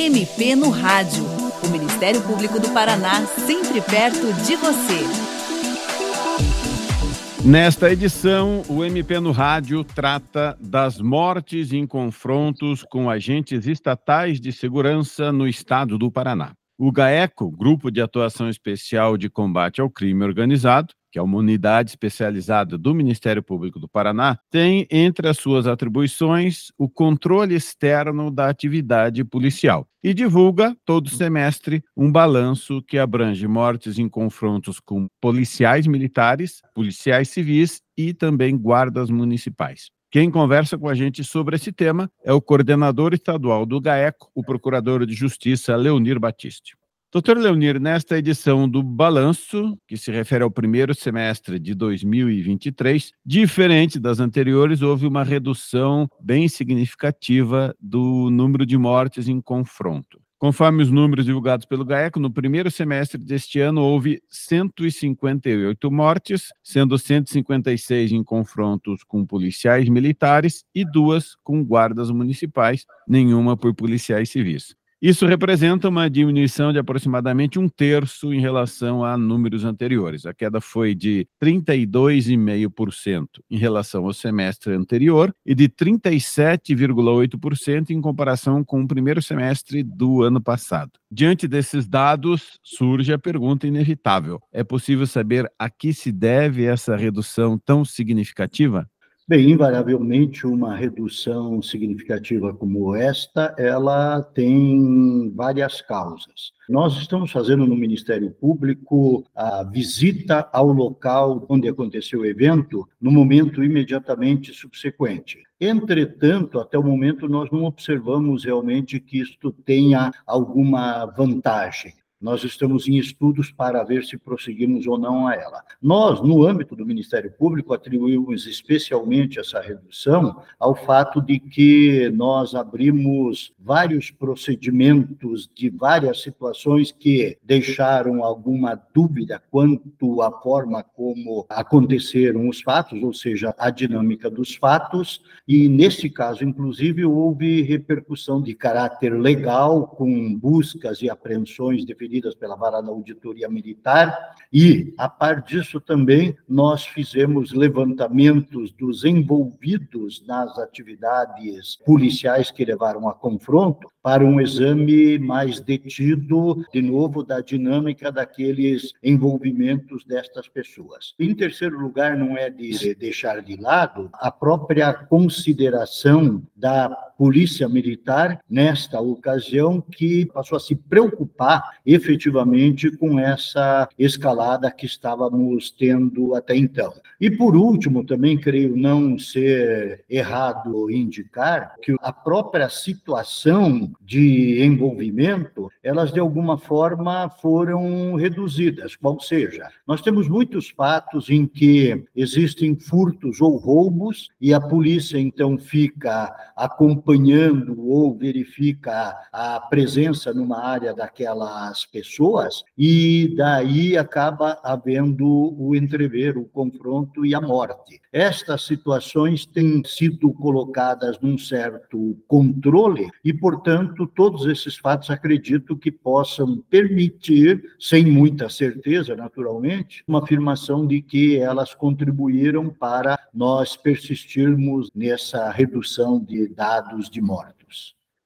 MP no Rádio. O Ministério Público do Paraná, sempre perto de você. Nesta edição, o MP no Rádio trata das mortes em confrontos com agentes estatais de segurança no estado do Paraná. O GAECO, Grupo de Atuação Especial de Combate ao Crime Organizado, que é uma unidade especializada do Ministério Público do Paraná, tem entre as suas atribuições o controle externo da atividade policial e divulga todo semestre um balanço que abrange mortes em confrontos com policiais militares, policiais civis e também guardas municipais. Quem conversa com a gente sobre esse tema é o coordenador estadual do GAECO, o procurador de Justiça Leonir Batiste. Doutor Leonir, nesta edição do Balanço, que se refere ao primeiro semestre de 2023, diferente das anteriores, houve uma redução bem significativa do número de mortes em confronto. Conforme os números divulgados pelo GAECO, no primeiro semestre deste ano houve 158 mortes, sendo 156 em confrontos com policiais militares e duas com guardas municipais, nenhuma por policiais civis. Isso representa uma diminuição de aproximadamente um terço em relação a números anteriores. A queda foi de 32,5% em relação ao semestre anterior e de 37,8% em comparação com o primeiro semestre do ano passado. Diante desses dados, surge a pergunta inevitável: é possível saber a que se deve essa redução tão significativa? Bem, invariavelmente uma redução significativa como esta, ela tem várias causas. Nós estamos fazendo no Ministério Público a visita ao local onde aconteceu o evento no momento imediatamente subsequente. Entretanto, até o momento nós não observamos realmente que isto tenha alguma vantagem. Nós estamos em estudos para ver se prosseguimos ou não a ela. Nós, no âmbito do Ministério Público, atribuímos especialmente essa redução ao fato de que nós abrimos vários procedimentos de várias situações que deixaram alguma dúvida quanto à forma como aconteceram os fatos, ou seja, a dinâmica dos fatos, e nesse caso, inclusive, houve repercussão de caráter legal, com buscas e apreensões de referidas pela vara da auditoria militar, e, a par disso, também nós fizemos levantamentos dos envolvidos nas atividades policiais que levaram a confronto para um exame mais detido, de novo, da dinâmica daqueles envolvimentos destas pessoas. Em terceiro lugar, não é de deixar de lado a própria consideração da Polícia Militar, nesta ocasião, que passou a se preocupar efetivamente com essa escalada que estávamos tendo até então. E, por último, também creio não ser errado indicar que a própria situação de envolvimento, elas de alguma forma foram reduzidas. Ou seja, nós temos muitos fatos em que existem furtos ou roubos e a polícia então fica acompanhando ou verifica a presença numa área daquelas pessoas e daí acaba havendo o entrever, o confronto e a morte. Estas situações têm sido colocadas num certo controle e, portanto, todos esses fatos acredito que possam permitir, sem muita certeza, naturalmente, uma afirmação de que elas contribuíram para nós persistirmos nessa redução de dados de mortos.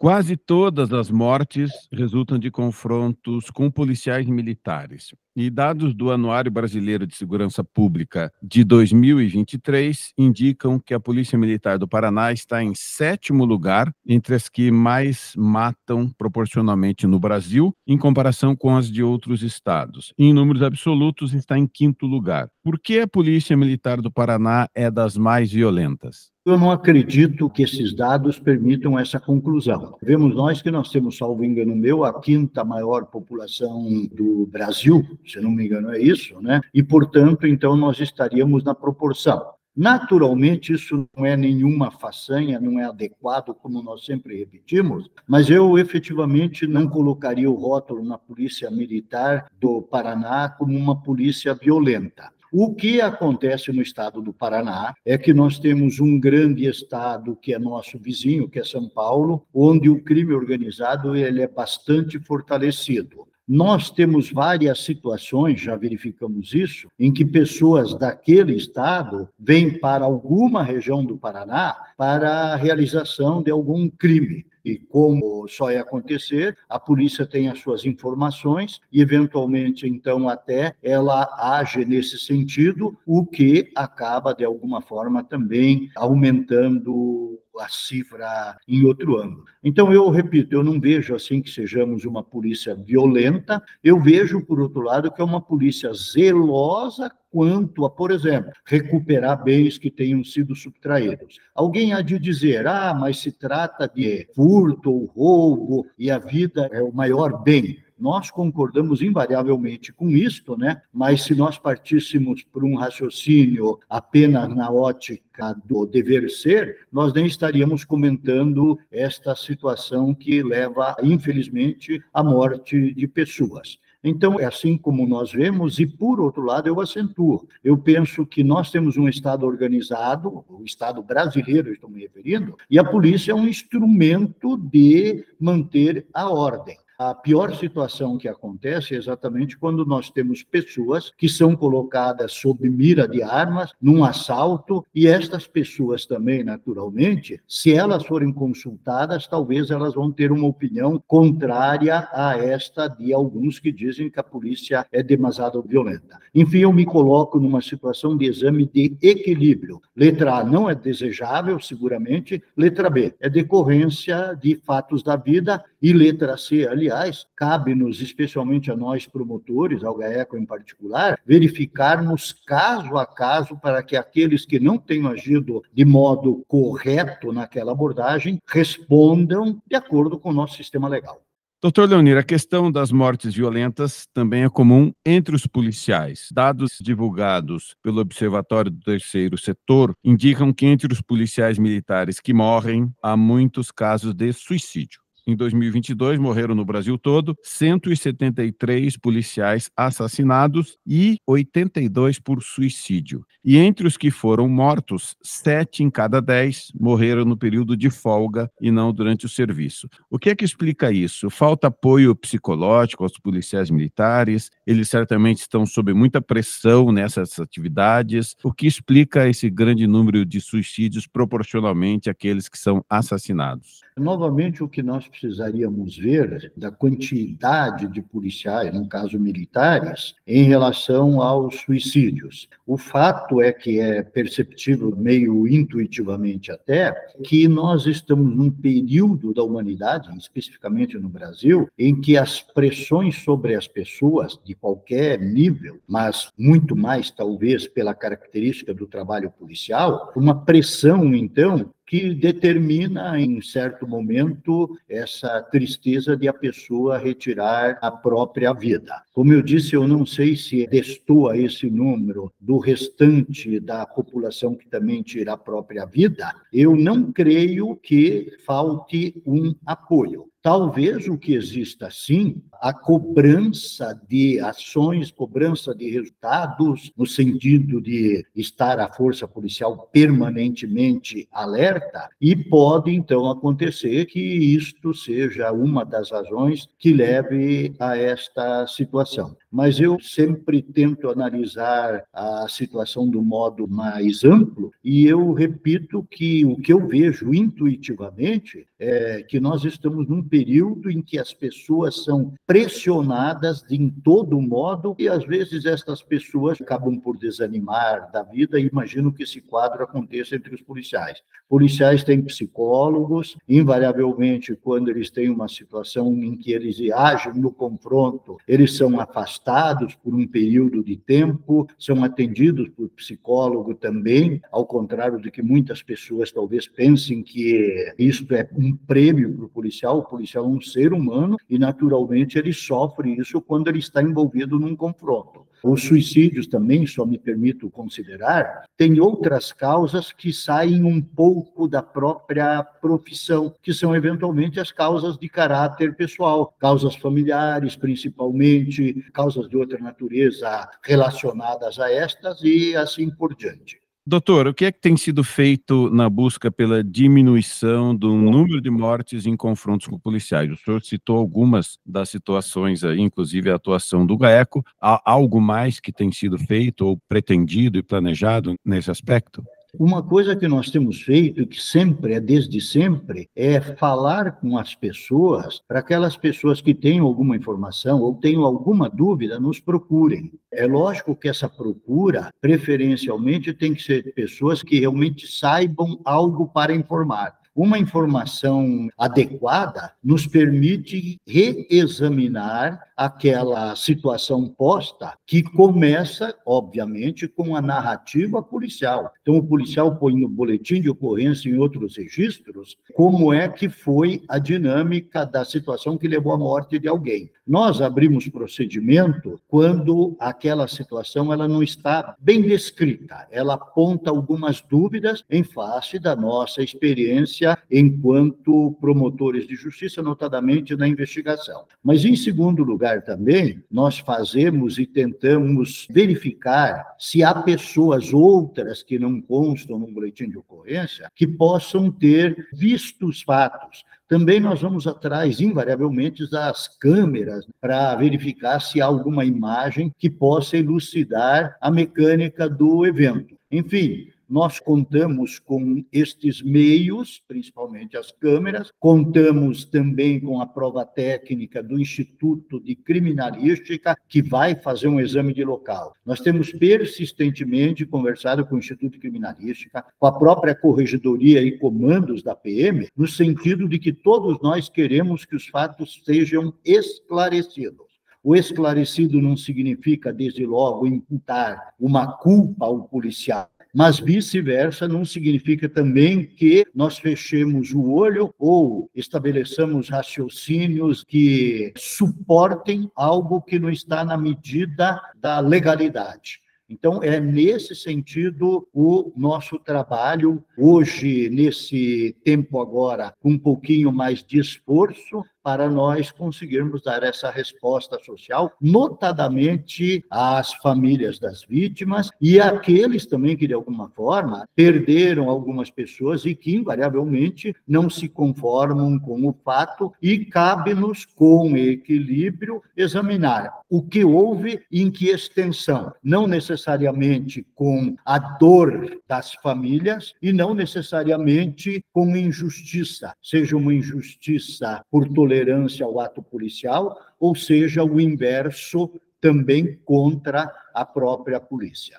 Quase todas as mortes resultam de confrontos com policiais militares. E dados do Anuário Brasileiro de Segurança Pública de 2023 indicam que a Polícia Militar do Paraná está em sétimo lugar entre as que mais matam proporcionalmente no Brasil, em comparação com as de outros estados. Em números absolutos, está em quinto lugar. Por que a Polícia Militar do Paraná é das mais violentas? Eu não acredito que esses dados permitam essa conclusão. Vemos nós que nós temos, salvo engano meu, a quinta maior população do Brasil, se não me engano é isso, né? E, portanto, então nós estaríamos na proporção. Naturalmente, isso não é nenhuma façanha, não é adequado, como nós sempre repetimos, mas eu efetivamente não colocaria o rótulo na Polícia Militar do Paraná como uma polícia violenta. O que acontece no estado do Paraná é que nós temos um grande estado que é nosso vizinho, que é São Paulo, onde o crime organizado ele é bastante fortalecido. Nós temos várias situações, já verificamos isso, em que pessoas daquele estado vêm para alguma região do Paraná para a realização de algum crime. E como só é acontecer, a polícia tem as suas informações e, eventualmente, então, até ela age nesse sentido, o que acaba, de alguma forma, também aumentando a cifra em outro ângulo. Então, eu repito, eu não vejo assim que sejamos uma polícia violenta, eu vejo, por outro lado, que é uma polícia zelosa quanto a, por exemplo, recuperar bens que tenham sido subtraídos. Alguém há de dizer, ah, mas se trata de furto ou roubo e a vida é o maior bem. Nós concordamos invariavelmente com isto, né? mas se nós partíssemos por um raciocínio apenas na ótica do dever ser, nós nem estaríamos comentando esta situação que leva, infelizmente, à morte de pessoas. Então, é assim como nós vemos, e por outro lado, eu acentuo. Eu penso que nós temos um Estado organizado, o Estado brasileiro, estou me referindo, e a polícia é um instrumento de manter a ordem. A pior situação que acontece é exatamente quando nós temos pessoas que são colocadas sob mira de armas num assalto e estas pessoas também, naturalmente, se elas forem consultadas, talvez elas vão ter uma opinião contrária a esta de alguns que dizem que a polícia é demasiado violenta. Enfim, eu me coloco numa situação de exame de equilíbrio. Letra A não é desejável, seguramente. Letra B é decorrência de fatos da vida e letra C, aliás, cabe-nos, especialmente a nós promotores, ao GAECO em particular, verificarmos caso a caso para que aqueles que não tenham agido de modo correto naquela abordagem respondam de acordo com o nosso sistema legal. Doutor Leonir, a questão das mortes violentas também é comum entre os policiais. Dados divulgados pelo Observatório do Terceiro Setor indicam que entre os policiais militares que morrem, há muitos casos de suicídio. Em 2022, morreram no Brasil todo 173 policiais assassinados e 82 por suicídio. E entre os que foram mortos, sete em cada dez morreram no período de folga e não durante o serviço. O que é que explica isso? Falta apoio psicológico aos policiais militares, eles certamente estão sob muita pressão nessas atividades. O que explica esse grande número de suicídios proporcionalmente àqueles que são assassinados? Novamente, o que nós precisaríamos ver da quantidade de policiais, no caso militares, em relação aos suicídios. O fato é que é perceptível, meio intuitivamente até, que nós estamos num período da humanidade, especificamente no Brasil, em que as pressões sobre as pessoas, de qualquer nível, mas muito mais talvez pela característica do trabalho policial, uma pressão, então, que determina, em certo momento, essa tristeza de a pessoa retirar a própria vida. Como eu disse, eu não sei se destoa esse número do restante da população que também tira a própria vida. Eu não creio que falte um apoio. Talvez o que exista, sim, a cobrança de ações, cobrança de resultados, no sentido de estar a força policial permanentemente alerta, e pode então acontecer que isto seja uma das razões que leve a esta situação mas eu sempre tento analisar a situação do modo mais amplo e eu repito que o que eu vejo intuitivamente é que nós estamos num período em que as pessoas são pressionadas de em todo modo e às vezes estas pessoas acabam por desanimar da vida e imagino que esse quadro aconteça entre os policiais. Policiais têm psicólogos, invariavelmente quando eles têm uma situação em que eles agem no confronto, eles são afastados afastados por um período de tempo, são atendidos por psicólogo também, ao contrário do que muitas pessoas talvez pensem que isto é um prêmio para o policial. O policial é um ser humano e, naturalmente, ele sofre isso quando ele está envolvido num confronto. Os suicídios também, só me permito considerar, tem outras causas que saem um pouco da própria profissão, que são eventualmente as causas de caráter pessoal, causas familiares, principalmente, causas de outra natureza relacionadas a estas e assim por diante. Doutor, o que é que tem sido feito na busca pela diminuição do número de mortes em confrontos com policiais? O senhor citou algumas das situações aí, inclusive a atuação do GAECO. Há algo mais que tem sido feito ou pretendido e planejado nesse aspecto? Uma coisa que nós temos feito, que sempre é desde sempre, é falar com as pessoas, para aquelas pessoas que tenham alguma informação ou tenham alguma dúvida, nos procurem. É lógico que essa procura, preferencialmente, tem que ser pessoas que realmente saibam algo para informar uma informação adequada nos permite reexaminar aquela situação posta, que começa, obviamente, com a narrativa policial. Então, o policial põe no boletim de ocorrência em outros registros como é que foi a dinâmica da situação que levou à morte de alguém. Nós abrimos procedimento quando aquela situação ela não está bem descrita, ela aponta algumas dúvidas em face da nossa experiência enquanto promotores de justiça, notadamente na investigação. Mas, em segundo lugar, lugar também, nós fazemos e tentamos verificar se há pessoas outras que não constam no boletim de ocorrência que possam ter visto os fatos. Também nós vamos atrás, invariavelmente, das câmeras para verificar se há alguma imagem que possa elucidar a mecânica do evento. Enfim, nós contamos com estes meios, principalmente as câmeras, contamos também com a prova técnica do Instituto de Criminalística, que vai fazer um exame de local. Nós temos persistentemente conversado com o Instituto de Criminalística, com a própria corregedoria e comandos da PM, no sentido de que todos nós queremos que os fatos sejam esclarecidos. O esclarecido não significa, desde logo, imputar uma culpa ao policial mas vice-versa não significa também que nós fechemos o olho ou estabeleçamos raciocínios que suportem algo que não está na medida da legalidade. Então, é nesse sentido o nosso trabalho, hoje, nesse tempo agora, com um pouquinho mais de esforço, para nós conseguirmos dar essa resposta social, notadamente às famílias das vítimas e àqueles também que, de alguma forma, perderam algumas pessoas e que, invariavelmente, não se conformam com o fato e cabe-nos, com equilíbrio, examinar o que houve e em que extensão, não necessariamente com a dor das famílias e não necessariamente com injustiça, seja uma injustiça por tolerância tolerância ao ato policial, ou seja, o inverso também contra a própria polícia.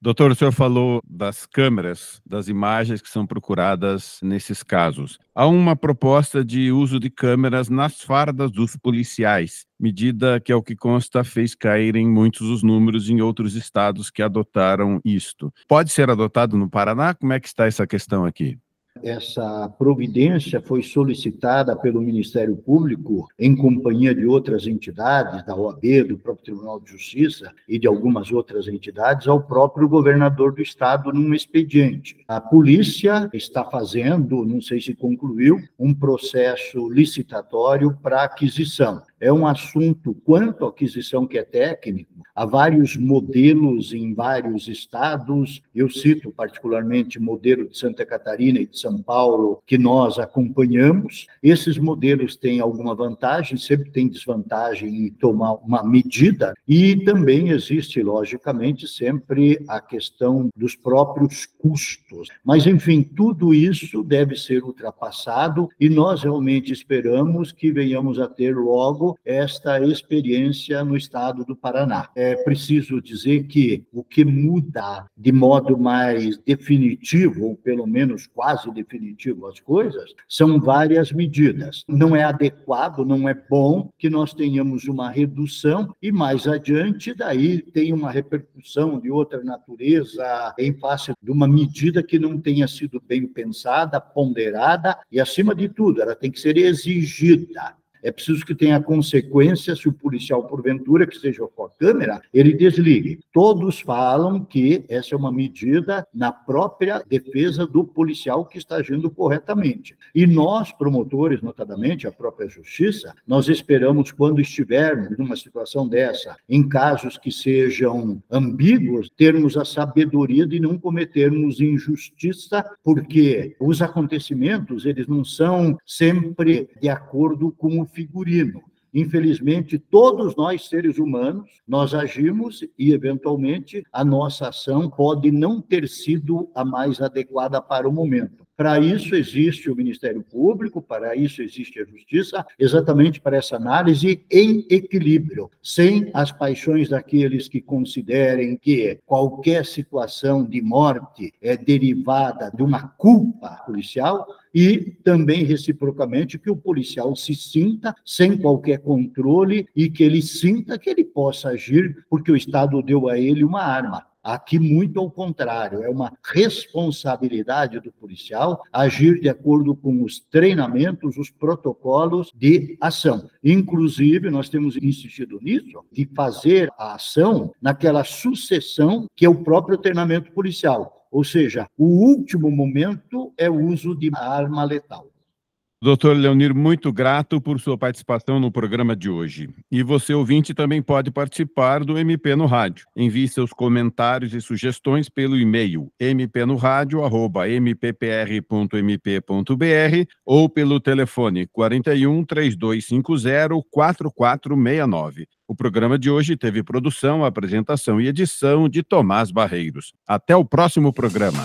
Doutor, o senhor falou das câmeras, das imagens que são procuradas nesses casos. Há uma proposta de uso de câmeras nas fardas dos policiais, medida que, ao que consta, fez cair em muitos os números em outros estados que adotaram isto. Pode ser adotado no Paraná? Como é que está essa questão aqui? Essa providência foi solicitada pelo Ministério Público em companhia de outras entidades, da OAB, do próprio Tribunal de Justiça e de algumas outras entidades, ao próprio governador do estado num expediente. A polícia está fazendo, não sei se concluiu, um processo licitatório para aquisição é um assunto, quanto à aquisição que é técnico, há vários modelos em vários estados, eu cito particularmente o modelo de Santa Catarina e de São Paulo, que nós acompanhamos. Esses modelos têm alguma vantagem, sempre tem desvantagem em tomar uma medida, e também existe, logicamente, sempre a questão dos próprios custos. Mas, enfim, tudo isso deve ser ultrapassado e nós realmente esperamos que venhamos a ter logo esta experiência no estado do Paraná. É preciso dizer que o que muda de modo mais definitivo, ou pelo menos quase definitivo, as coisas, são várias medidas. Não é adequado, não é bom que nós tenhamos uma redução e mais adiante daí tem uma repercussão de outra natureza em face de uma medida que não tenha sido bem pensada, ponderada e acima de tudo, ela tem que ser exigida É preciso que tenha consequência se o policial, porventura, que seja com a câmera, ele desligue. Todos falam que essa é uma medida na própria defesa do policial que está agindo corretamente. E nós, promotores, notadamente, a própria justiça, nós esperamos, quando estivermos numa situação dessa, em casos que sejam ambíguos, termos a sabedoria de não cometermos injustiça, porque os acontecimentos, eles não são sempre de acordo com o figurino. Infelizmente, todos nós, seres humanos, nós agimos e, eventualmente, a nossa ação pode não ter sido a mais adequada para o momento. Para isso existe o Ministério Público, para isso existe a Justiça, exatamente para essa análise em equilíbrio, sem as paixões daqueles que considerem que qualquer situação de morte é derivada de uma culpa policial e também reciprocamente que o policial se sinta sem qualquer controle e que ele sinta que ele possa agir porque o Estado deu a ele uma arma. Aqui, muito ao contrário, é uma responsabilidade do policial agir de acordo com os treinamentos, os protocolos de ação. Inclusive, nós temos insistido nisso, de fazer a ação naquela sucessão que é o próprio treinamento policial. Ou seja, o último momento é o uso de arma letal. Doutor Leonir, muito grato por sua participação no programa de hoje. E você, ouvinte, também pode participar do MP no Rádio. Envie seus comentários e sugestões pelo e-mail mpnoradio.mppr.mp.br ou pelo telefone 41 3250 4469. O programa de hoje teve produção, apresentação e edição de Tomás Barreiros. Até o próximo programa.